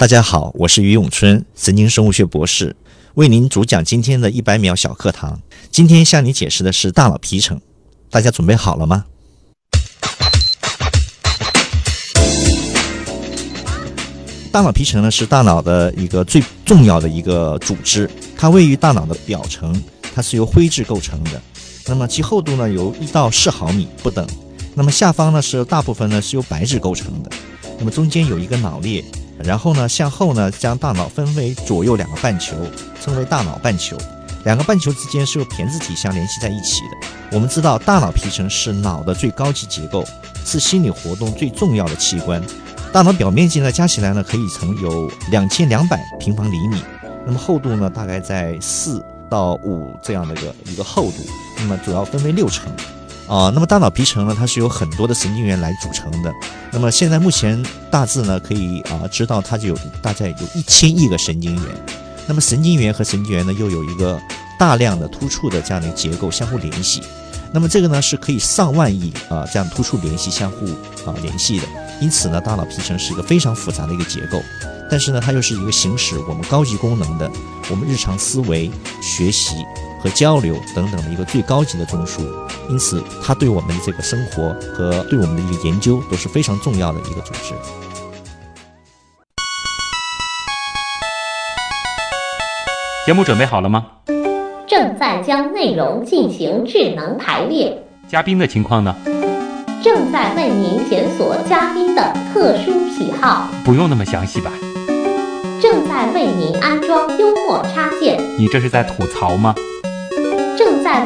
大家好，我是于永春，神经生物学博士，为您主讲今天的一百秒小课堂。今天向你解释的是大脑皮层，大家准备好了吗？大脑皮层呢是大脑的一个最重要的一个组织，它位于大脑的表层，它是由灰质构成的。那么其厚度呢由一到四毫米不等。那么下方呢是大部分呢是由白质构成的。那么中间有一个脑裂。然后呢，向后呢，将大脑分为左右两个半球，称为大脑半球。两个半球之间是由胼胝体相联系在一起的。我们知道，大脑皮层是脑的最高级结构，是心理活动最重要的器官。大脑表面积呢，加起来呢，可以成有两千两百平方厘米。那么厚度呢，大概在四到五这样的一个一个厚度。那么主要分为六层。啊，那么大脑皮层呢，它是由很多的神经元来组成的。那么现在目前大致呢，可以啊知道它就有大概有一千亿个神经元。那么神经元和神经元呢，又有一个大量的突触的这样的结构相互联系。那么这个呢，是可以上万亿啊这样突触联系相互啊联系的。因此呢，大脑皮层是一个非常复杂的一个结构。但是呢，它又是一个行使我们高级功能的，我们日常思维、学习。和交流等等的一个最高级的中枢，因此它对我们的这个生活和对我们的一个研究都是非常重要的一个组织。节目准备好了吗？正在将内容进行智能排列。嘉宾的情况呢？正在为您检索嘉宾的特殊喜好。不用那么详细吧？正在为您安装幽默插件。你这是在吐槽吗？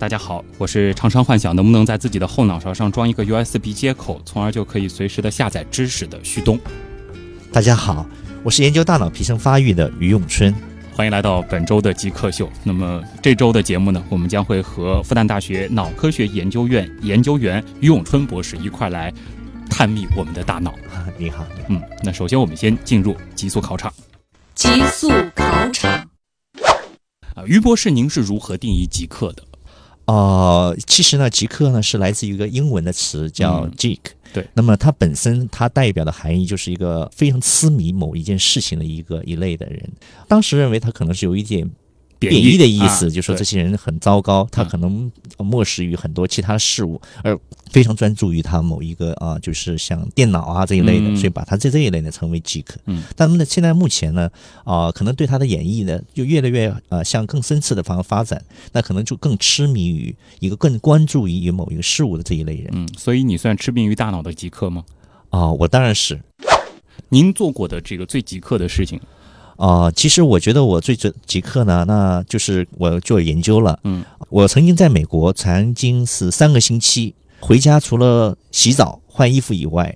大家好，我是常常幻想能不能在自己的后脑勺上装一个 USB 接口，从而就可以随时的下载知识的旭东。大家好，我是研究大脑皮层发育的于永春。欢迎来到本周的极客秀。那么这周的节目呢，我们将会和复旦大学脑科学研究院研究员于永春博士一块来探秘我们的大脑。你好，嗯，那首先我们先进入极速考场。极速考场。啊，于博士，您是如何定义极客的？哦，其实呢，极客呢是来自于一个英文的词叫 geek，对。那么它本身它代表的含义就是一个非常痴迷某一件事情的一个一类的人。当时认为他可能是有一点。贬义的意思，就说这些人很糟糕，他可能漠视于很多其他事物，而非常专注于他某一个啊，就是像电脑啊这一类的，所以把他这这一类呢称为 geek。嗯，但呢，现在目前呢，啊，可能对他的演绎呢，就越来越呃向更深次的方向发展，那可能就更痴迷于一个更关注于某一个事物的这一类人。嗯，所以你算痴迷于大脑的极客吗？啊，我当然是。您做过的这个最极客的事情？啊，其实我觉得我最极极客呢，那就是我做研究了。嗯，我曾经在美国，曾经是三个星期回家，除了洗澡换衣服以外，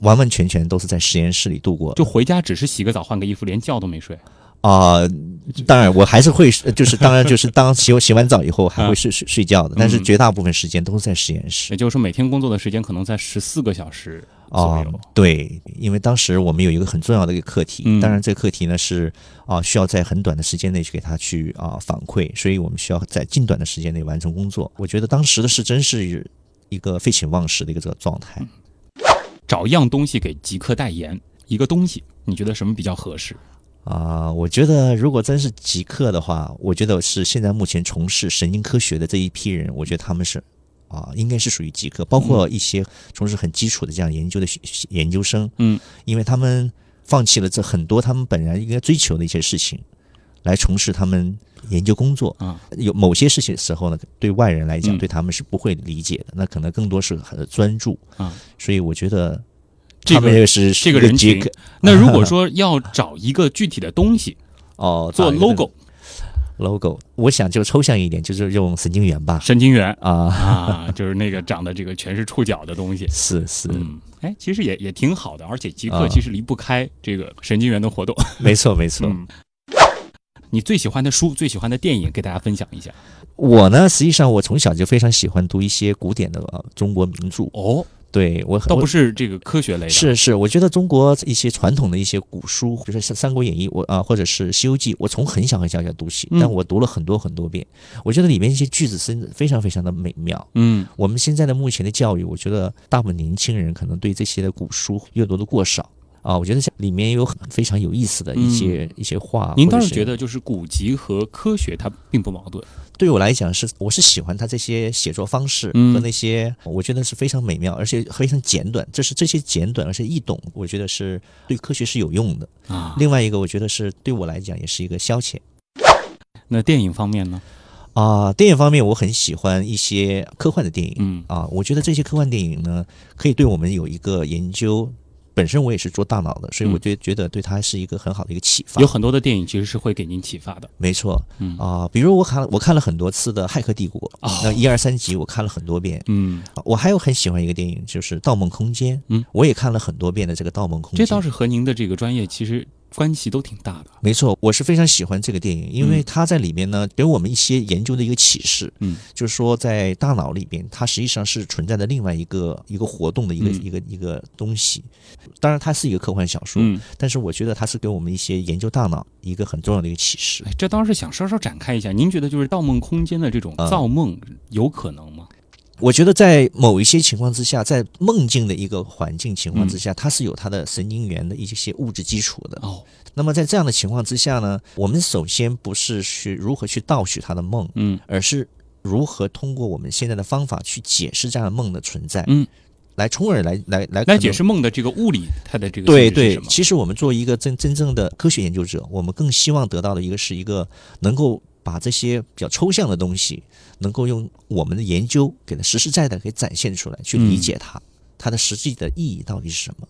完完全全都是在实验室里度过。就回家只是洗个澡换个衣服，连觉都没睡。啊，当然我还是会，就是当然就是当洗洗完澡以后还会睡睡睡觉的，但是绝大部分时间都是在实验室。也就是说，每天工作的时间可能在十四个小时左右。对，因为当时我们有一个很重要的一个课题，当然这个课题呢是啊需要在很短的时间内去给他去啊反馈，所以我们需要在近短的时间内完成工作。我觉得当时的是真是一个废寝忘食的一个这个状态。找一样东西给极客代言，一个东西，你觉得什么比较合适？啊，我觉得如果真是极客的话，我觉得是现在目前从事神经科学的这一批人，我觉得他们是啊，应该是属于极客，包括一些从事很基础的这样研究的研究生，嗯，因为他们放弃了这很多他们本来应该追求的一些事情，来从事他们研究工作啊。有某些事情的时候呢，对外人来讲，对他们是不会理解的，那可能更多是很专注啊。所以我觉得。这个是这个人群。那如果说要找一个具体的东西，哦，做 logo，logo，我想就抽象一点，就是用神经元吧。神经元啊啊，就是那个长的这个全是触角的东西。是是，嗯，哎，其实也也挺好的，而且极客其实离不开这个神经元的活动。没错没错。你最喜欢的书、最喜欢的电影，给大家分享一下。我呢，实际上我从小就非常喜欢读一些古典的、呃中国名著。哦，对我很倒不是这个科学类的，是是，我觉得中国一些传统的一些古书，比如说像《三国演义》，我啊、或者是《西游记》，我从很小很小就读起，嗯但我读了很多很多遍。我觉得里面一些句子是非常非常的美妙。嗯，我们现在的目前的教育，我觉得大部分年轻人可能对这些的古书阅读的过少啊。我觉得这里面有很非常有意思的一些、一些话。您倒是觉得就是古籍和科学它并不矛盾？对我来讲是，我是喜欢他这些写作方式嗯和那些，我觉得是非常美妙，而且非常简短。这是这些简短而且易懂，我觉得是对科学是有用的。啊，另外一个，我觉得是对我来讲也是一个消遣那电影方面呢？啊、电影方面，我很喜欢一些科幻的电影。嗯啊，我觉得这些科幻电影呢，可以对我们有一个研究。本身我也是做大脑的，所以我嗯觉觉得对他是一个很好的一个启发。有很多的电影其实是会给您启发的。没错嗯啊、比如我看我看了很多次的《骇客帝国》哦那一二三集我看了很多遍。嗯，我还有很喜欢一个电影，就是《盗梦空间》。嗯，我也看了很多遍的这个《盗梦空间这》。倒是和您的这个专业其实关系都挺大的。没错，我是非常喜欢这个电影，因为嗯它在里面呢给我们一些研究的一个启示。嗯，就是说在大脑里边，它实际上是存在的另外一个一个活动的一个、嗯一个一个东西。当然，它是一个科幻小说，嗯，但是我觉得它是给我们一些研究大脑一个很重要的一个启示。哎，这当时想稍稍展开一下。您觉得就是《盗梦空间》的这种嗯造梦有可能吗？我觉得在某一些情况之下，在梦境的一个环境情况嗯之下，它是有它的神经元的一些物质基础的。哦，那么在这样的情况之下呢，我们首先不是去如何去盗取他的梦，嗯而是如何通过我们现在的方法去解释这样的梦的存在，嗯，来从而来来来来解释梦的这个物理，它的这个对对？其实我们作为一个真真正的科学研究者，我们更希望得到的一个是一个能够把这些比较抽象的东西，能够用我们的研究给它实实在在给展现出来，去理解它，它的实际的意义到底是什么。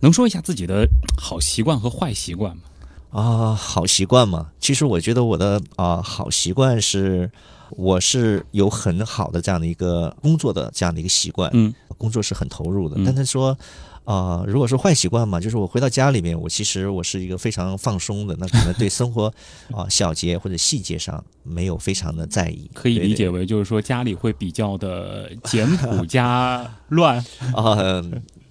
能说一下自己的好习惯和坏习惯吗？啊，好习惯嘛。其实我觉得我的啊好习惯是，我是有很好的这样的一个工作的这样的一个习惯，嗯，工作是很投入的。嗯但是说，啊、如果是坏习惯嘛，就是我回到家里面，我其实我是一个非常放松的，那可能对生活 啊、小节或者细节上没有非常的在意，可以理解为就是说家里会比较的 简朴加乱。啊、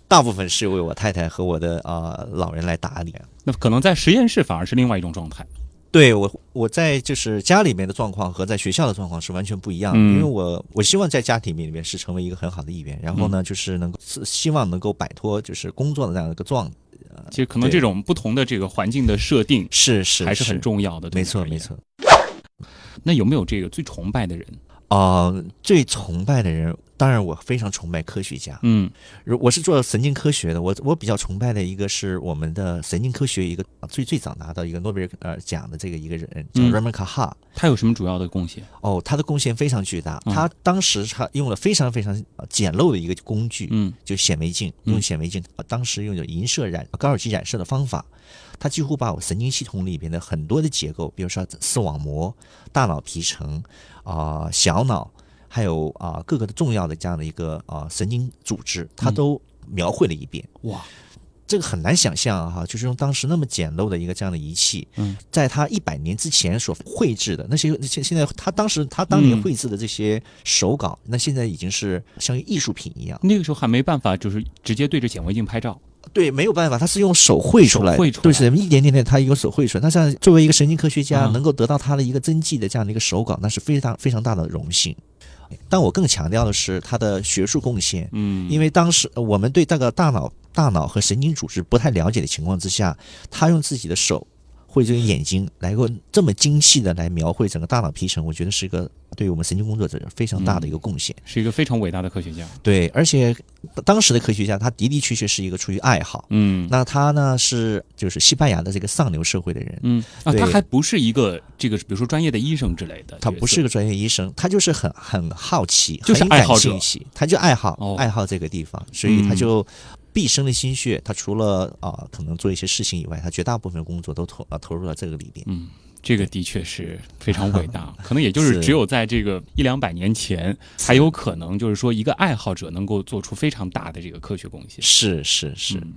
大部分是为我太太和我的啊、老人来打理。那可能在实验室反而是另外一种状态。对我，我在就是家里面的状况和在学校的状况是完全不一样的，嗯因为我我希望在家庭里面是成为一个很好的一员，然后呢，就是能够是希望能够摆脱就是工作的这样一个状，其实可能这种不同的这个环境的设定是是还是很重要的。没。错没错。那有没有这个最崇拜的人？啊、最崇拜的人，当然我非常崇拜科学家。嗯如我是做神经科学的，我我比较崇拜的一个是我们的神经科学一个最最早拿到一个诺贝尔呃奖的这个一个人叫嗯 Raymond 卡哈。他有什么主要的贡献？哦，他的贡献非常巨大。嗯他当时他用了非常非常呃简陋的一个工具，嗯就显微镜，嗯用显微镜，呃当时用有银色染高尔基染色的方法，他几乎把我神经系统里边的很多的结构，比如说视网膜、大脑皮层啊、小脑，还有啊、各个的重要的这样的一个啊、神经组织，它嗯都描绘了一遍。哇，这个很难想象啊哈，就是用当时那么简陋的一个这样的仪器，嗯，在他一百年之前所绘制的那些，现现在他当时他当年嗯绘制的这些手稿，那现在已经是像艺术品一样。那个时候还没办法，就是直接对着显微镜拍照。对，没有办法，他是用手绘出来绘出来对，是一点点点，他用手绘出来。那这样作为一个神经科学家，嗯能够得到他的一个真迹的这样的一个手稿，那是非常非常大的荣幸。但我更强调的是他的学术贡献，嗯，因为当时呃我们对这个大脑、大脑和神经组织不太了解的情况之下，他用自己的手或者用眼睛来够这么精细的来描绘整个大脑皮层，我觉得是一个对于我们神经工作者非常大的一个贡献。是一个非常伟大的科学家。对，而且当时的科学家他的的确确是一个出于爱好。嗯。那他呢是就是西班牙的这个上流社会的人，嗯啊，他还不是一个这个，比如说专业的医生之类的，他不是个专业医生，他就是很很好奇，就是很爱好者。感兴趣，他就爱好、哦。爱好这个地方，所以他嗯就毕生的心血，他除了啊、可能做一些事情以外，他绝大部分工作都投啊投入到这个里边。嗯，这个的确是非常伟大，可能也就是是只有在这个一两百年前，才有可能就是说一个爱好者能够做出非常大的这个科学贡献。是是是，嗯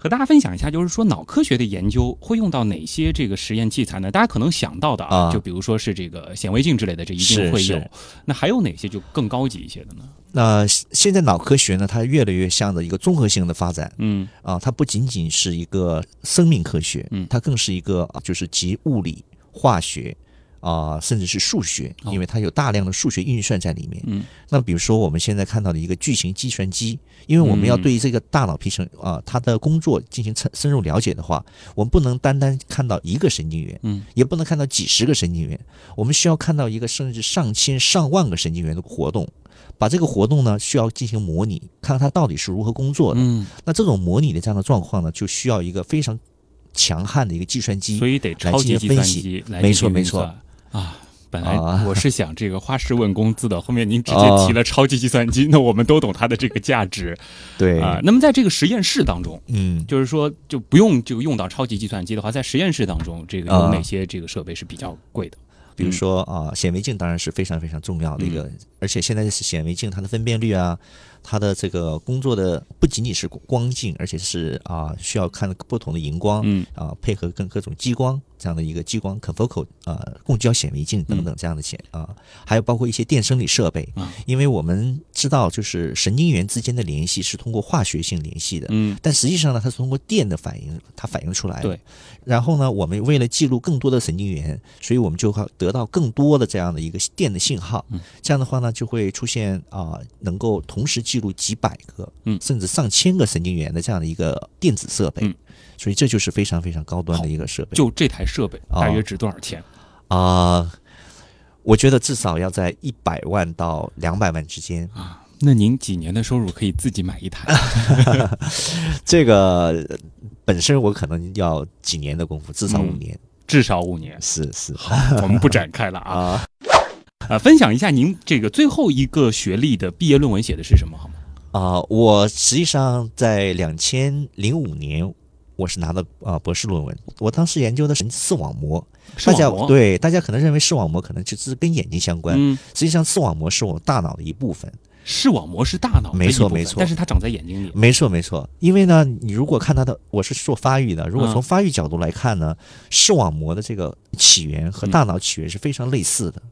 和大家分享一下，就是说脑科学的研究会用到哪些这个实验器材呢？大家可能想到的啊，啊就比如说是这个显微镜之类的，这一定会有。那还有哪些就更高级一些的呢？那现在脑科学呢，它越来越向着一个综合性的发展嗯啊，它不仅仅是一个生命科学，嗯它更是一个啊就是集物理、化学啊，甚至是数学，哦因为它有大量的数学运算在里面。嗯那比如说我们现在看到的一个巨型计算机，因为我们要嗯对于这个大脑皮层啊它的工作进行深深入了解的话，我们不能单单看到一个神经元，嗯也不能看到几十个神经元，我们需要看到一个甚至上千上万个神经元的活动。把这个活动呢，需要进行模拟，看看它到底是如何工作的。嗯，那这种模拟的这样的状况呢，就需要一个非常强悍的一个计算机。所以得超级计算机来没进行运错没错算啊。本来啊 我是想这个花式问工资的，后面您直接哦提了超级计算机，那我们都懂它的这个价值对啊。那么在这个实验室当中，嗯，就是说就不用这个用到超级计算机的话，在实验室当中，这个有啊哪些这个设备是比较贵的？比如说啊，显微镜当然是非常非常重要的一个，而且现在是显微镜它的分辨率啊，它的这个工作的不仅仅是光镜，而且是啊需要看不同的荧光，嗯啊配合跟各种激光这样的一个激光 confocal 啊共焦显微镜等等这样的显啊，还有包括一些电生理设备啊，因为我们知道就是神经元之间的联系是通过化学性联系的，嗯但实际上呢，它是通过电的反应，它反映出来的。对。然后呢，我们为了记录更多的神经元，所以我们就会得到更多的这样的一个电的信号。嗯。这样的话呢，就会出现啊、能够同时记录几百个，嗯甚至上千个神经元的这样的一个电子设备。嗯。所以这就是非常非常高端的一个设备。就这台设备啊大约值多少钱？啊、我觉得至少要在一百万到两百万之间。啊，那您几年的收入可以自己买一台？这个呃本身我可能要几年的功夫，至少五嗯年。至少五年。是是好，我们不展开了啊。啊。啊，分享一下您这个最后一个学历的毕业论文写的是什么好吗？啊、我实际上在两千零五年，我是拿的啊、博士论文。我当时研究的是视网膜，大家对大家可能认为视网膜可能就是跟眼睛相关，嗯，实际上视网膜是我们大脑的一部分。视网膜是大脑的一部分没错没错但是它长在眼睛里。没错没错，因为呢，你如果看它的，我是做发育的，如果嗯从发育角度来看呢，视网膜的这个起源和大脑起源是非常类似的，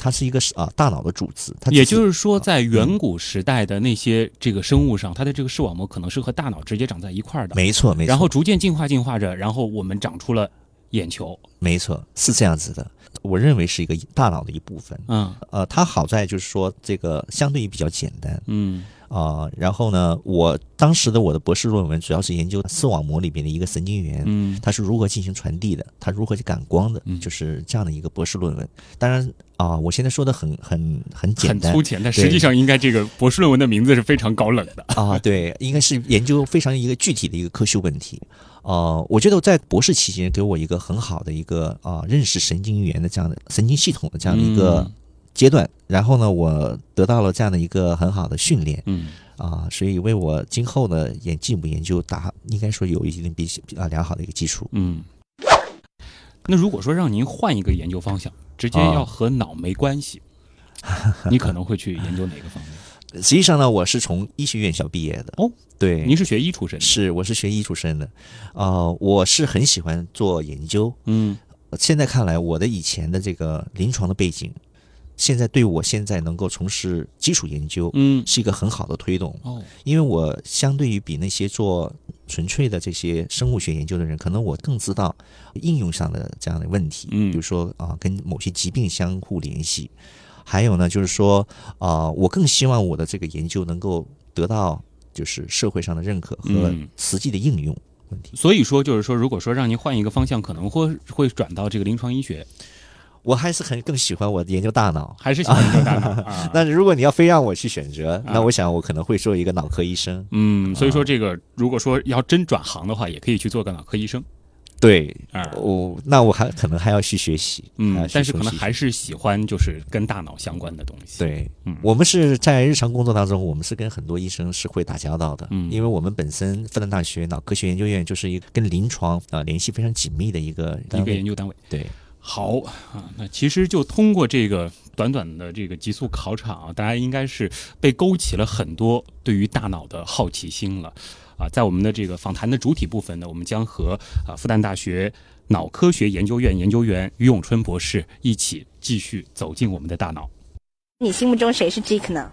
它是一个啊大脑的组织，它也就是说，在远古时代的那些这个生物上，它的这个视网膜可能是和大脑直接长在一块儿的，没错没错，然后逐渐进化进化着，然后我们长出了眼球。没错是这样子的，我认为是一个大脑的一部分。嗯呃，它好在就是说这个相对于比较简单嗯啊、然后呢，我当时的我的博士论文主要是研究视网膜里边的一个神经元，嗯它是如何进行传递的，它如何去感光的，嗯就是这样的一个博士论文。当然啊、我现在说的很很很简单很粗浅，但实际上应该这个博士论文的名字是非常高冷的。啊，对，应该是研究非常一个具体的一个科学问题。呃，我觉得我在博士期间给我一个很好的一个啊、认识神经元的这样的神经系统的这样的一个嗯阶段，然后呢，我得到了这样的一个很好的训练嗯。啊、所以为我今后的演进一步研究打应该说有一定比比啊良好的一个基础。嗯。那如果说让您换一个研究方向，直接啊要和脑没关系，你可能会去研究哪个方面？实际上呢，我是从医学院校毕业的。哦，对，您是学医出身的，是我是学医出身的，啊，我是很喜欢做研究，嗯。现在看来，我的以前的这个临床的背景，现在对我现在能够从事基础研究嗯。是一个很好的推动。哦。因为我相对于比那些做纯粹的这些生物学研究的人，可能我更知道应用上的这样的问题，嗯。比如说啊，跟某些疾病相互联系，还有呢，就是说啊，我更希望我的这个研究能够得到就是社会上的认可和嗯。实际的应用问题。所以说，就是说，如果说让您换一个方向，可能会会转到这个临床医学，我还是很更喜欢我研究大脑。还是喜欢研究大脑啊？那如果你要非让我去选择，那我想我可能会做一个脑科医生。嗯，所以说这个如果说要真转行的话，也可以去做个脑科医生对，啊。我那我还可能还要去学习，嗯，但是可能还是喜欢就是跟大脑相关的东西。，对。嗯我们是在日常工作当中，我们是跟很多医生是会打交道的，嗯因为我们本身复旦大学脑科学研究院就是一个跟临床啊、联系非常紧密的一个一个研究单位。对，好啊，那其实就通过这个短短的这个极速考场啊，大家应该是被勾起了很多对于大脑的好奇心了。啊，在我们的这个访谈的主体部分呢，我们将和啊复旦大学脑科学研究院研究员于永春博士一起继续走进我们的大脑。你心目中谁是 Geek 呢？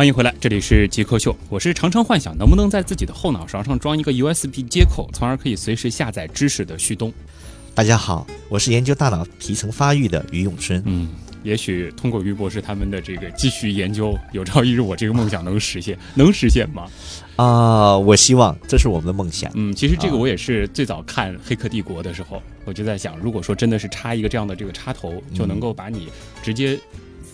欢迎回来，这里是极客秀，我是常常幻想能不能在自己的后脑勺上装一个 USB 接口，从而可以随时下载知识的旭东。大家好，我是研究大脑皮层发育的于永春。嗯，也许通过于博士他们的这个继续研究，有朝一日我这个梦想能实现，能实现吗？啊，我希望这是我们的梦想。嗯，其实这个我也是最早看《黑客帝国》的时候，我就在想，如果说真的是插一个这样的这个插头，就能够把你直接。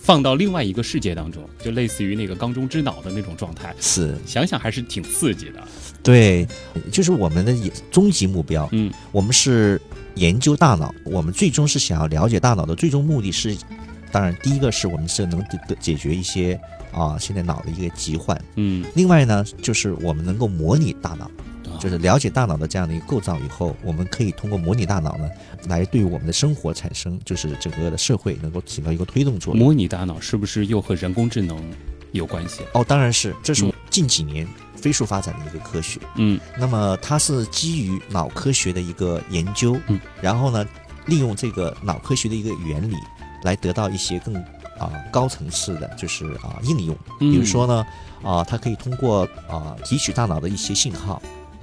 放到另外一个世界当中，就类似于那个缸中之脑的那种状态，是想想还是挺刺激的。对，就是我们的终极目标。嗯，我们是研究大脑，我们最终是想要了解大脑的最终目的是，当然第一个是我们是能得解决一些啊现在脑的一个疾患。嗯，另外呢，就是我们能够模拟大脑。就是了解大脑的这样的一个构造以后，我们可以通过模拟大脑呢，来对我们的生活产生，就是整个的社会能够起到一个推动作用。模拟大脑是不是又和人工智能有关系？哦，当然是，这是近几年飞速发展的一个科学。嗯，那么它是基于脑科学的一个研究，嗯，然后呢，利用这个脑科学的一个原理，来得到一些更啊高层次的，就是啊应用。比如说呢，啊，它可以通过啊提取大脑的一些信号。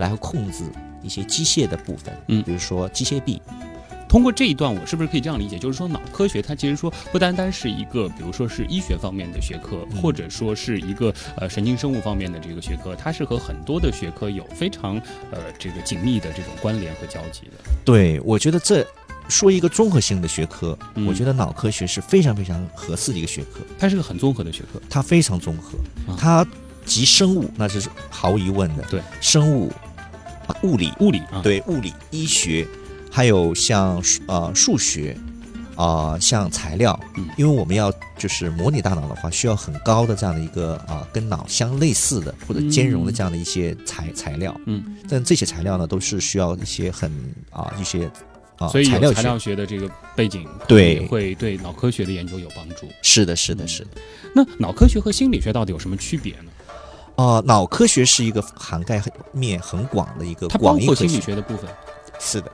来控制一些机械的部分，嗯，比如说机械臂。通过这一段，我是不是可以这样理解？就是说，脑科学它其实说不单单是一个，比如说是医学方面的学科，或者说是一个呃神经生物方面的这个学科，它是和很多的学科有非常呃这个紧密的这种关联和交集的。对，我觉得这说一个综合性的学科，嗯、我觉得脑科学是非常非常合适的一个学科。它是个很综合的学科，它非常综合，它集生物那是毫无疑问的。对，生物。物理，物理啊，对，物理、医学，还有像呃数学，啊，像材料，嗯，因为我们要就是模拟大脑的话，需要很高的这样的一个啊，跟脑相类似的或者兼容的这样的一些材材料，嗯，但这些材料呢，都是需要一些很啊一些啊，所以材料材料学的这个背景，对，会对脑科学的研究有帮助。是的，是的，是的。那脑科学和心理学到底有什么区别呢？啊，脑科学是一个涵盖面很广的一个它包括心理学的部分。是的，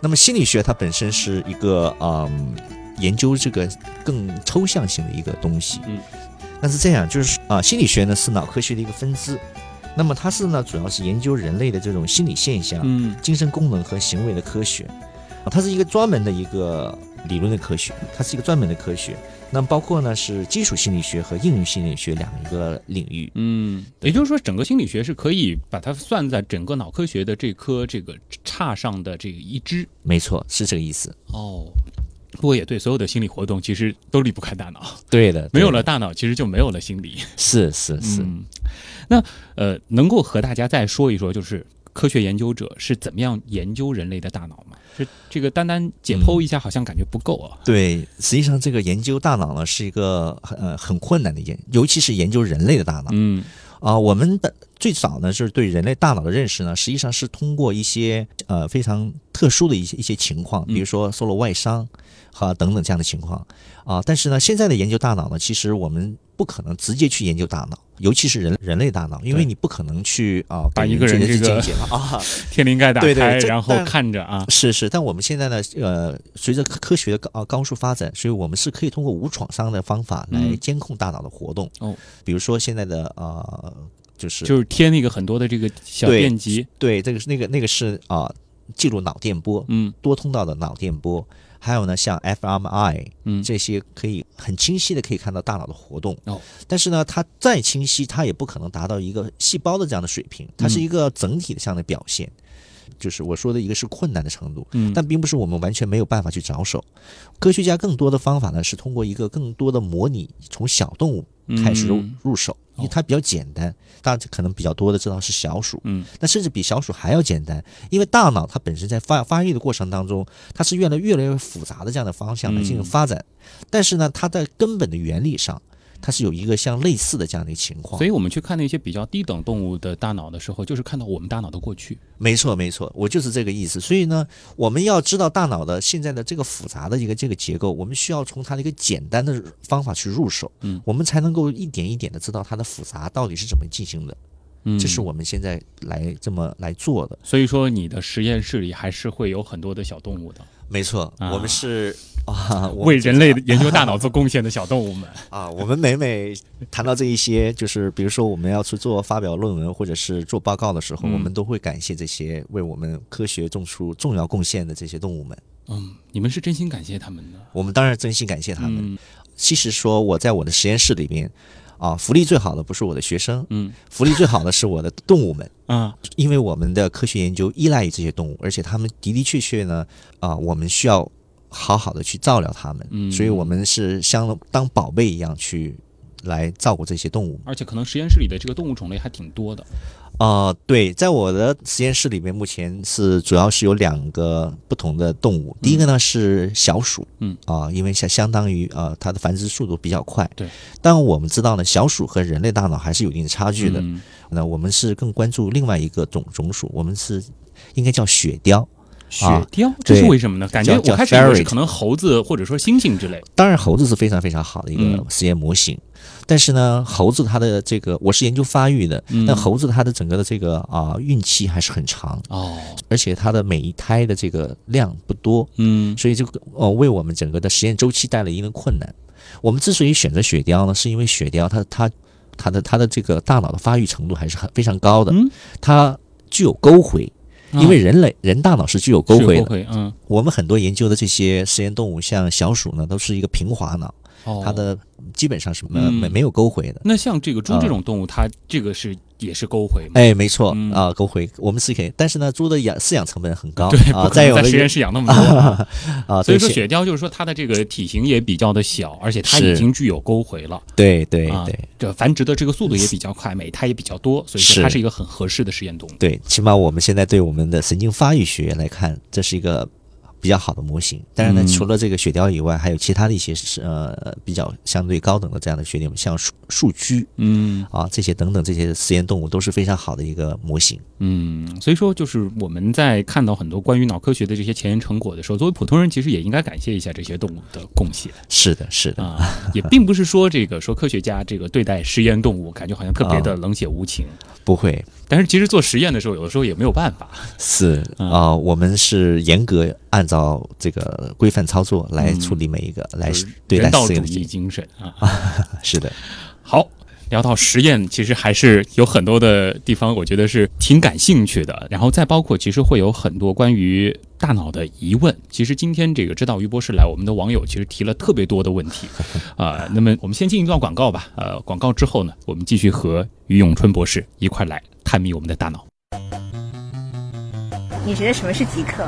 那么心理学它本身是一个嗯，研究这个更抽象性的一个东西。嗯，那是这样就是啊，心理学呢是脑科学的一个分支，那么它是呢主要是研究人类的这种心理现象、嗯，精神功能和行为的科学。它是一个专门的一个理论的科学，它是一个专门的科学。那么包括呢是基础心理学和应用心理学两个领域。嗯，也就是说，整个心理学是可以把它算在整个脑科学的这颗这个叉上的这个一支。没错，是这个意思。哦，不过也对，所有的心理活动其实都离不开大脑。对的，没有了大脑，其实就没有了心理。是是是。嗯，那呃，能够和大家再说一说，就是科学研究者是怎么样研究人类的大脑吗？这这个单单解剖一下，好像感觉不够啊。对，实际上这个研究大脑呢，是一个很呃很困难的研，尤其是研究人类的大脑。嗯，啊，我们的最早呢，就是对人类大脑的认识呢，实际上是通过一些呃非常特殊的一些一些情况，比如说受了外伤，哈等等这样的情况啊。但是呢，现在的研究大脑呢，其实我们不可能直接去研究大脑，尤其是人人类大脑，因为你不可能去啊把一个人这个 啊天灵盖打开，然后看着啊。是是，但我们现在呢，呃，随着科学的高啊高速发展，所以我们是可以通过无创伤的方法来监控大脑的活动。哦，比如说现在的呃，就是就是贴那个很多的这个小电极，对，这个是那个那个是啊，记录脑电波，嗯，多通道的脑电波。还有呢，像 fMRI，嗯，这些可以很清晰的可以看到大脑的活动。哦，但是呢，它再清晰，它也不可能达到一个细胞的这样的水平，它是一个整体的这样的表现。就是我说的一个是困难的程度，嗯，但并不是我们完全没有办法去着手。科学家更多的方法呢，是通过一个更多的模拟，从小动物开始入、嗯。入手，因为它比较简单，大家可能比较多的知道是小鼠，嗯，那甚至比小鼠还要简单，因为大脑它本身在发发育的过程当中，它是越来越来越复杂的这样的方向来进行嗯。发展，但是呢，它在根本的原理上，它是有一个像类似的这样的一个情况所。以我们去看那些比较低等动物的大脑的时候，就是看到我们大脑的过去。没错，没错，我就是这个意思。所以呢，我们要知道大脑的现在的这个复杂的一个这个结构，我们需要从它的一个简单的方法去入手，嗯我们才能够一点一点的知道它的复杂到底是怎么进行的。嗯，这是我们现在来这么来做的。所以说，你的实验室里还是会有很多的小动物的，没错，啊我们是啊，为人类研究大脑做贡献的小动物们。啊，我们每每谈到这一些，就是比如说我们要去做发表论文或者是做报告的时候，嗯我们都会感谢这些为我们科学做出重要贡献的这些动物们。嗯，你们是真心感谢他们的。我们当然真心感谢他们。嗯其实说我在我的实验室里面，啊，福利最好的不是我的学生，嗯 福利最好的是我的动物们。啊，因为我们的科学研究依赖于这些动物，而且它们的的确确呢，啊，我们需要好好的去照料它们，嗯所以我们是像当宝贝一样去来照顾这些动物。而且可能实验室里的这个动物种类还挺多的。啊、对，在我的实验室里面，目前是主要是有两个不同的动物。第一个呢是小鼠，嗯啊、因为相相当于啊、它的繁殖速度比较快。对，但我们知道呢，小鼠和人类大脑还是有一定的差距的。嗯那我们是更关注另外一个种种鼠，我们是应该叫雪貂。雪啊貂，这是为什么呢？感觉我开始以为是可能猴子或者说猩猩之类。当然，猴子是非常非常好的一嗯个实验模型，但是呢，猴子它的这个我是研究发育的，嗯。但猴子它的整个的这个啊、孕期还是很长，哦，而且它的每一胎的这个量不多，嗯。所以就呃为我们整个的实验周期带来一定的困难。我们之所以选择雪貂呢，是因为雪貂它它它的它的这个大脑的发育程度还是很非常高的，嗯，它具有沟回。因为人类人大脑是具有沟回的，嗯，我们很多研究的这些实验动物，像小鼠呢，都是一个平滑脑，哦它的基本上是没嗯没没有沟回的。那像这个猪啊这种动物，它这个是也是沟回吗？哎，没错嗯啊，沟回我们是可以，但是呢，猪的养饲养成本很高对，啊，再有的实验室养那么多啊。啊，所以说雪貂就是说它的这个体型也比较的小，而且它已经具有沟回了。对对啊对这繁殖的这个速度也比较快，每胎也比较多，所以说它是一个很合适的实验动物。对，起码我们现在对我们的神经发育学来看，这是一个比较好的模型。当然呢，嗯除了这个雪貂以外，还有其他的一些是呃比较相对高等的这样的雪貂，像树树居嗯啊这些等等这些实验动物都是非常好的一个模型。嗯，所以说就是我们在看到很多关于脑科学的这些前沿成果的时候，作为普通人其实也应该感谢一下这些动物的贡献是的，是的。啊，也并不是说这个说科学家这个对待实验动物感觉好像特别的冷血无情，不会，但是其实做实验的时候，有的时候也没有办法。是嗯啊、我们是严格按照这个规范操作来嗯处理每一个，来对待人道主义实验的精神啊。是的，好，聊到实验，其实还是有很多的地方，我觉得是挺感兴趣的。然后再包括，其实会有很多关于大脑的疑问。其实今天这个知道于博士来，我们的网友其实提了特别多的问题 啊、那么我们先进一段广告吧。呃，广告之后呢，我们继续和于永春博士一块来探秘我们的大脑。你觉得什么是极客？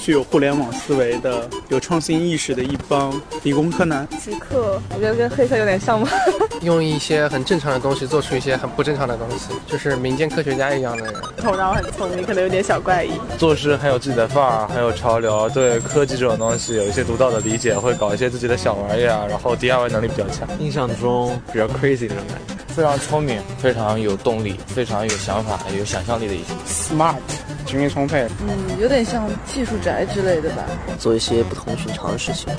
具有互联网思维的、有创新意识的一帮理工科男。极客，我觉得跟黑客有点像吧。用一些很正常的东西做出一些很不正常的东西，就是民间科学家一样的人。头脑很聪明，可能有点小怪异。做事很有自己的范儿，很有潮流，对科技这种东西有一些独到的理解，会搞一些自己的小玩意儿，然后 DIY 能力比较强。印象中比较 crazy 那种感觉，非常聪明，非常有动力，非常有想法、有想象力的一些。Smart，精力充沛。嗯，有点像技术宅之类的吧。做一些不同寻常的事情。